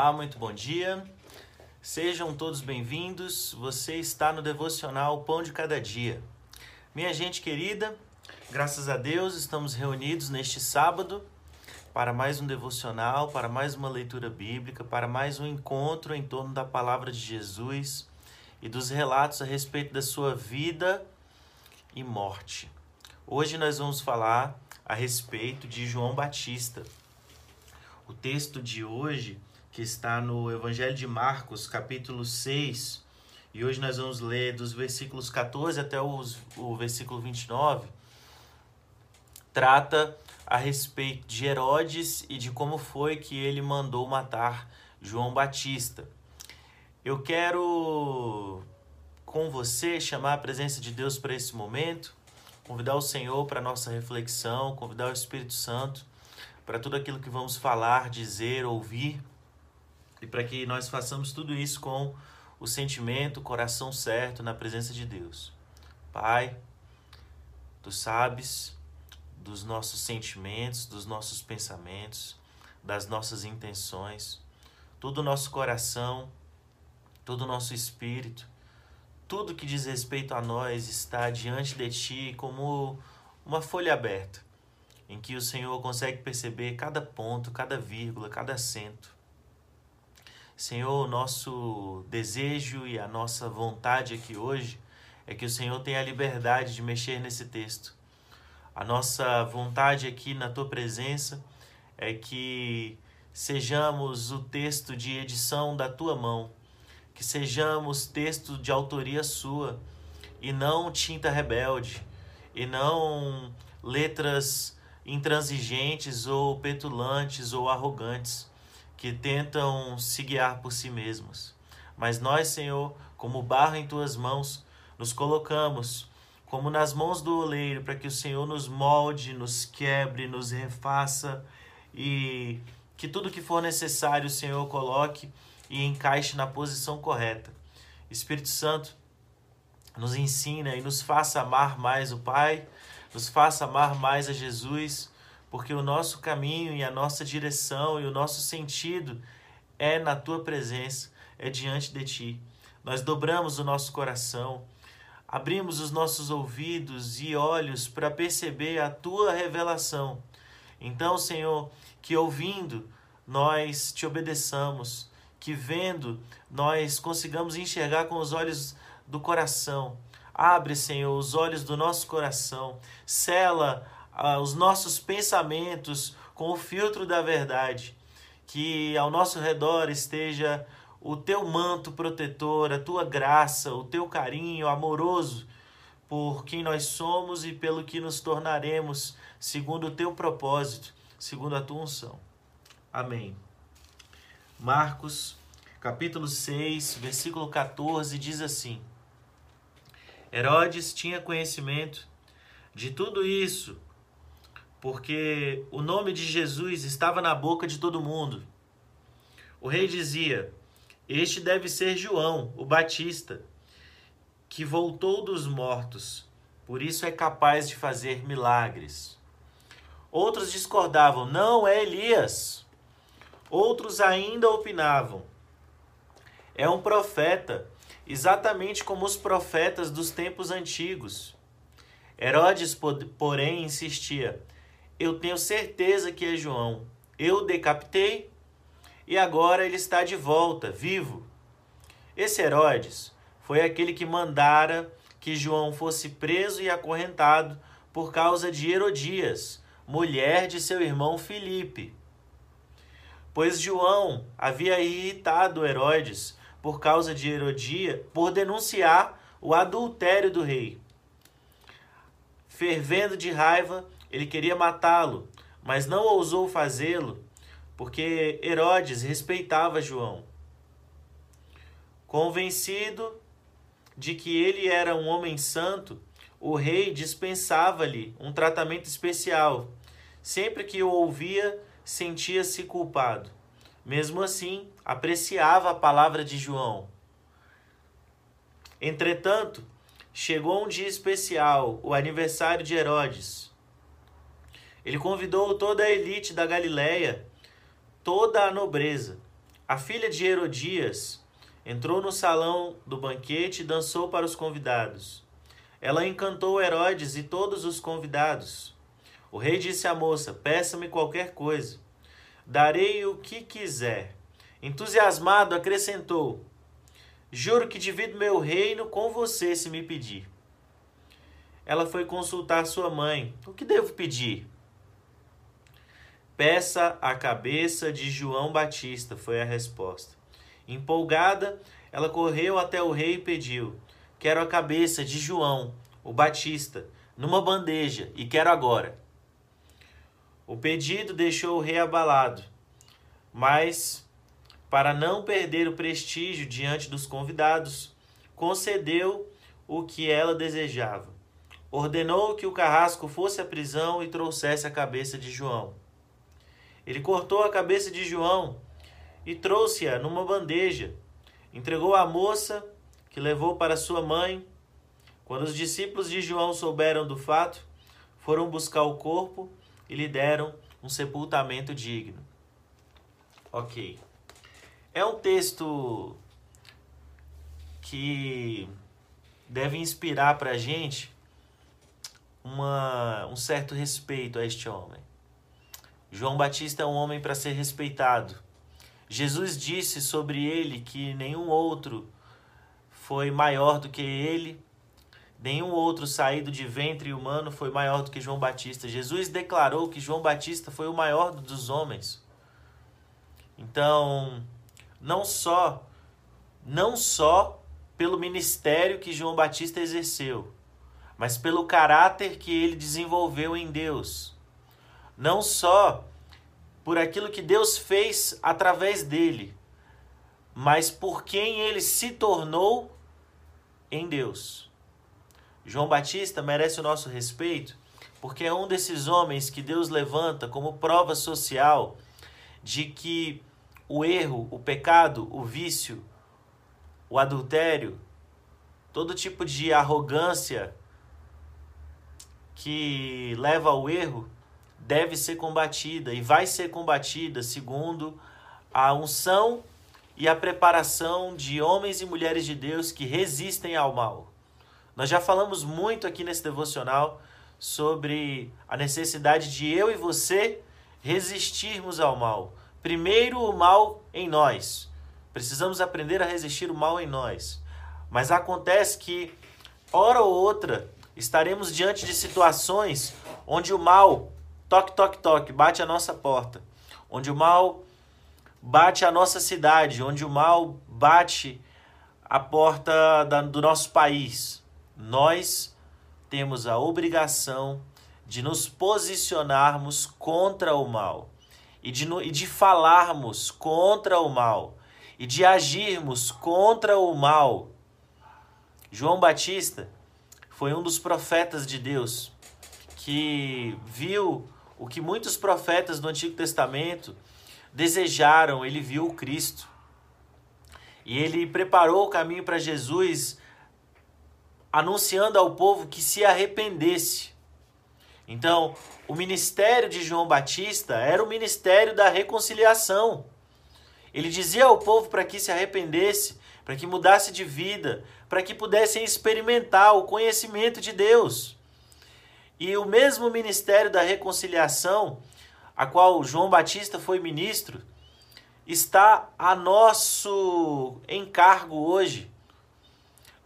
Olá, muito bom dia. Sejam todos bem-vindos. Você está no devocional Pão de Cada Dia. Minha gente querida, graças a Deus estamos reunidos neste sábado para mais um devocional, para mais uma leitura bíblica, para mais um encontro em torno da palavra de Jesus e dos relatos a respeito da sua vida e morte. Hoje nós vamos falar a respeito de João Batista. O texto de hoje, que está no Evangelho de Marcos, capítulo 6, e hoje nós vamos ler dos versículos 14 até os, o versículo 29, trata a respeito de Herodes e de como foi que ele mandou matar João Batista. Eu quero com você chamar a presença de Deus para esse momento, convidar o Senhor para a nossa reflexão, convidar o Espírito Santo para tudo aquilo que vamos falar, dizer, ouvir, e para que nós façamos tudo isso com o sentimento, o coração certo na presença de Deus. Pai, tu sabes dos nossos sentimentos, dos nossos pensamentos, das nossas intenções, todo o nosso coração, todo o nosso espírito, tudo que diz respeito a nós está diante de ti como uma folha aberta em que o Senhor consegue perceber cada ponto, cada vírgula, cada acento. Senhor, o nosso desejo e a nossa vontade aqui hoje é que o Senhor tenha a liberdade de mexer nesse texto. A nossa vontade aqui na tua presença é que sejamos o texto de edição da tua mão, que sejamos texto de autoria sua e não tinta rebelde, e não letras intransigentes ou petulantes ou arrogantes que tentam se guiar por si mesmos. Mas nós, Senhor, como barro em tuas mãos, nos colocamos como nas mãos do oleiro para que o Senhor nos molde, nos quebre, nos refaça e que tudo que for necessário o Senhor coloque e encaixe na posição correta. Espírito Santo, nos ensina e nos faça amar mais o Pai, nos faça amar mais a Jesus, porque o nosso caminho e a nossa direção e o nosso sentido é na tua presença, é diante de ti. Nós dobramos o nosso coração, abrimos os nossos ouvidos e olhos para perceber a tua revelação. Então, Senhor, que ouvindo nós te obedeçamos, que vendo nós consigamos enxergar com os olhos do coração Abre, Senhor, os olhos do nosso coração, cela os nossos pensamentos com o filtro da verdade, que ao nosso redor esteja o teu manto protetor, a tua graça, o teu carinho amoroso por quem nós somos e pelo que nos tornaremos, segundo o teu propósito, segundo a tua unção. Amém. Marcos, capítulo 6, versículo 14 diz assim: Herodes tinha conhecimento de tudo isso, porque o nome de Jesus estava na boca de todo mundo. O rei dizia: Este deve ser João, o Batista, que voltou dos mortos, por isso é capaz de fazer milagres. Outros discordavam: Não é Elias. Outros ainda opinavam: É um profeta exatamente como os profetas dos tempos antigos. Herodes, porém, insistia: Eu tenho certeza que é João. Eu decapitei e agora ele está de volta, vivo. Esse Herodes foi aquele que mandara que João fosse preso e acorrentado por causa de Herodias, mulher de seu irmão Filipe. Pois João havia irritado Herodes por causa de Herodia, por denunciar o adultério do rei. Fervendo de raiva, ele queria matá-lo, mas não ousou fazê-lo, porque Herodes respeitava João. Convencido de que ele era um homem santo, o rei dispensava-lhe um tratamento especial. Sempre que o ouvia, sentia-se culpado. Mesmo assim, apreciava a palavra de João. Entretanto, chegou um dia especial, o aniversário de Herodes. Ele convidou toda a elite da Galiléia, toda a nobreza, A filha de Herodias entrou no salão do banquete e dançou para os convidados. Ela encantou Herodes e todos os convidados. O rei disse à moça: Peça-me qualquer coisa, darei o que quiser. Entusiasmado, acrescentou: Juro que divido meu reino com você se me pedir. Ela foi consultar sua mãe: O que devo pedir? Peça a cabeça de João Batista, foi a resposta. Empolgada, ela correu até o rei e pediu: Quero a cabeça de João, o Batista, numa bandeja, e quero agora. O pedido deixou o rei abalado, mas, para não perder o prestígio diante dos convidados, concedeu o que ela desejava. Ordenou que o carrasco fosse à prisão e trouxesse a cabeça de João. Ele cortou a cabeça de João e trouxe-a numa bandeja. Entregou à moça, que levou para sua mãe. Quando os discípulos de João souberam do fato, foram buscar o corpo e lhe deram um sepultamento digno. Ok. É um texto que deve inspirar para a gente uma, um certo respeito a este homem. João Batista é um homem para ser respeitado. Jesus disse sobre ele que nenhum outro foi maior do que ele, nenhum outro saído de ventre humano foi maior do que João Batista. Jesus declarou que João Batista foi o maior dos homens. Então, não só não só pelo ministério que João Batista exerceu, mas pelo caráter que ele desenvolveu em Deus não só por aquilo que Deus fez através dele, mas por quem ele se tornou em Deus. João Batista merece o nosso respeito porque é um desses homens que Deus levanta como prova social de que o erro, o pecado, o vício, o adultério, todo tipo de arrogância que leva ao erro deve ser combatida e vai ser combatida segundo a unção e a preparação de homens e mulheres de Deus que resistem ao mal. Nós já falamos muito aqui nesse devocional sobre a necessidade de eu e você resistirmos ao mal. Primeiro, o mal em nós. Precisamos aprender a resistir o mal em nós. Mas acontece que, hora ou outra, estaremos diante de situações onde o mal toque, toque, toque, bate a nossa porta. Onde o mal bate a nossa cidade, onde o mal bate a porta da, do nosso país. Nós temos a obrigação de nos posicionarmos contra o mal e de, e de falarmos contra o mal e de agirmos contra o mal. João Batista foi um dos profetas de Deus que viu o que muitos profetas do Antigo Testamento desejaram, ele viu o Cristo. E ele preparou o caminho para Jesus, anunciando ao povo que se arrependesse. Então, o ministério de João Batista era o ministério da reconciliação. Ele dizia ao povo para que se arrependesse, para que mudasse de vida, para que pudessem experimentar o conhecimento de Deus. E o mesmo ministério da reconciliação, a qual João Batista foi ministro, está a nosso encargo hoje.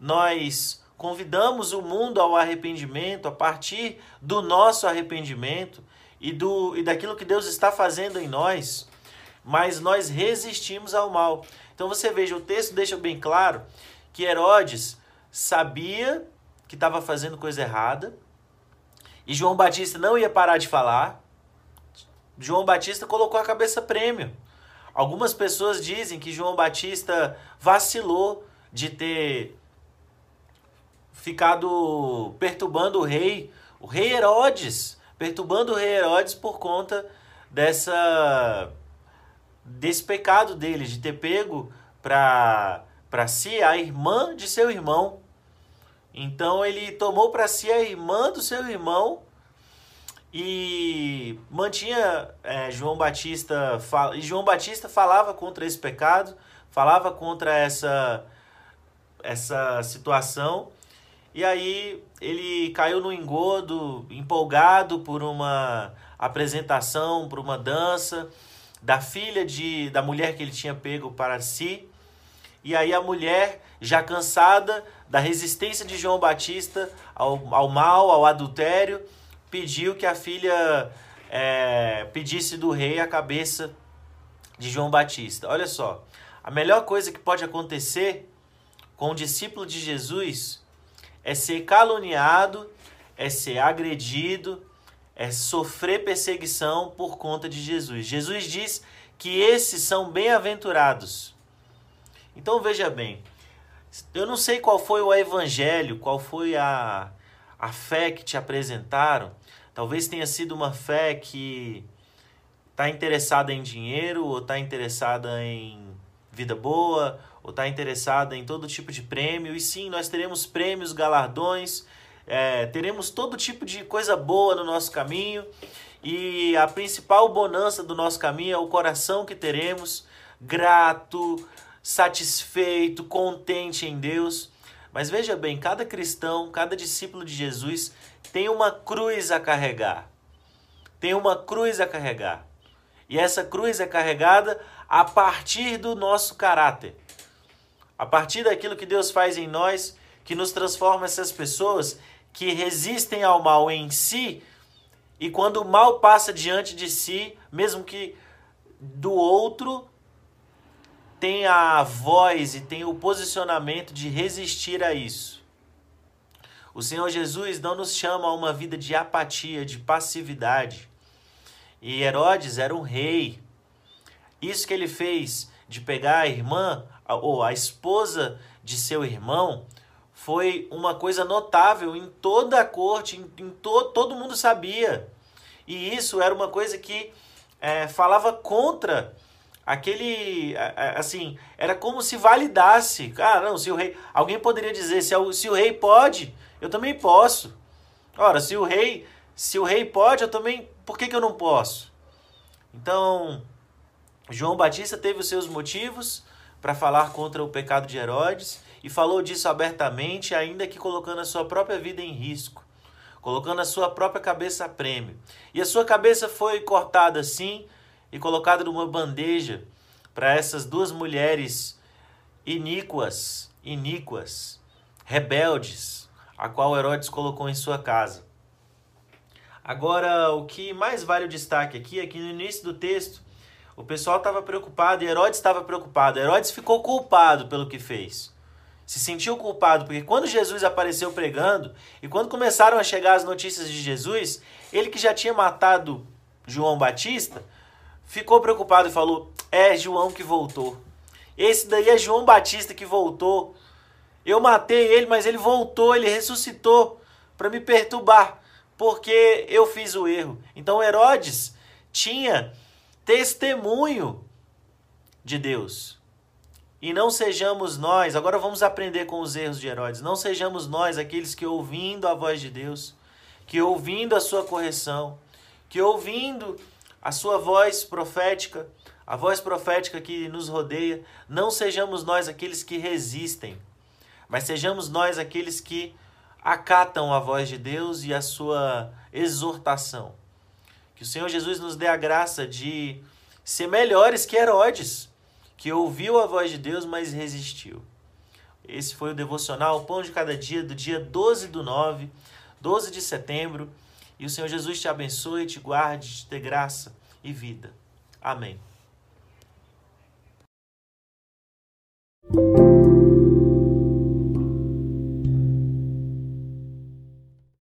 Nós convidamos o mundo ao arrependimento a partir do nosso arrependimento e, do, e daquilo que Deus está fazendo em nós, mas nós resistimos ao mal. Então você veja, o texto deixa bem claro que Herodes sabia que estava fazendo coisa errada, e João Batista não ia parar de falar. João Batista colocou a cabeça prêmio. Algumas pessoas dizem que João Batista vacilou de ter ficado perturbando o rei, o rei Herodes, perturbando o rei Herodes por conta dessa desse pecado dele de ter pego para para si a irmã de seu irmão então ele tomou para si a irmã do seu irmão e mantinha é, João Batista e João Batista falava contra esse pecado, falava contra essa essa situação e aí ele caiu no engodo, empolgado por uma apresentação, por uma dança da filha de da mulher que ele tinha pego para si. E aí a mulher, já cansada da resistência de João Batista ao, ao mal, ao adultério, pediu que a filha é, pedisse do rei a cabeça de João Batista. Olha só, a melhor coisa que pode acontecer com o discípulo de Jesus é ser caluniado, é ser agredido, é sofrer perseguição por conta de Jesus. Jesus diz que esses são bem-aventurados. Então veja bem, eu não sei qual foi o evangelho, qual foi a, a fé que te apresentaram. Talvez tenha sido uma fé que está interessada em dinheiro, ou está interessada em vida boa, ou está interessada em todo tipo de prêmio. E sim, nós teremos prêmios, galardões, é, teremos todo tipo de coisa boa no nosso caminho. E a principal bonança do nosso caminho é o coração que teremos, grato, satisfeito, contente em Deus. Mas veja bem, cada cristão, cada discípulo de Jesus tem uma cruz a carregar. Tem uma cruz a carregar. E essa cruz é carregada a partir do nosso caráter. A partir daquilo que Deus faz em nós, que nos transforma essas pessoas que resistem ao mal em si, e quando o mal passa diante de si, mesmo que do outro, tem a voz e tem o posicionamento de resistir a isso. O Senhor Jesus não nos chama a uma vida de apatia, de passividade. E Herodes era um rei. Isso que ele fez de pegar a irmã ou a esposa de seu irmão foi uma coisa notável em toda a corte, em, to, todo mundo sabia. E isso era uma coisa que é, falava contra aquele assim era como se validasse. Ah não se o rei alguém poderia dizer se, se o rei pode eu também posso. Ora se o rei se o rei pode eu também por que, que eu não posso? Então João Batista teve os seus motivos para falar contra o pecado de Herodes e falou disso abertamente, ainda que colocando a sua própria vida em risco, colocando a sua própria cabeça a prêmio. E a sua cabeça foi cortada assim e colocada numa bandeja para essas duas mulheres iníquas, iníquas, rebeldes, a qual Herodes colocou em sua casa. Agora, o que mais vale o destaque aqui é que no início do texto o pessoal estava preocupado e Herodes estava preocupado. Herodes ficou culpado pelo que fez. Se sentiu culpado, porque quando Jesus apareceu pregando e quando começaram a chegar as notícias de Jesus, ele que já tinha matado João Batista, ficou preocupado e falou: É João que voltou. Esse daí é João Batista que voltou. Eu matei ele, mas ele voltou, ele ressuscitou para me perturbar, porque eu fiz o erro. Então Herodes tinha testemunho de Deus. E não sejamos nós, agora vamos aprender com os erros de Herodes, não sejamos nós aqueles que ouvindo a voz de Deus, que ouvindo a sua correção, que ouvindo a sua voz profética, a voz profética que nos rodeia, não sejamos nós aqueles que resistem, mas sejamos nós aqueles que acatam a voz de Deus e a sua exortação. Que o Senhor Jesus nos dê a graça de ser melhores que Herodes, que ouviu a voz de Deus, mas resistiu. Esse foi o devocional Pão de Cada Dia do dia 12 do 9, 12 de setembro. E o Senhor Jesus te abençoe, te guarde, te dê graça e vida. Amém.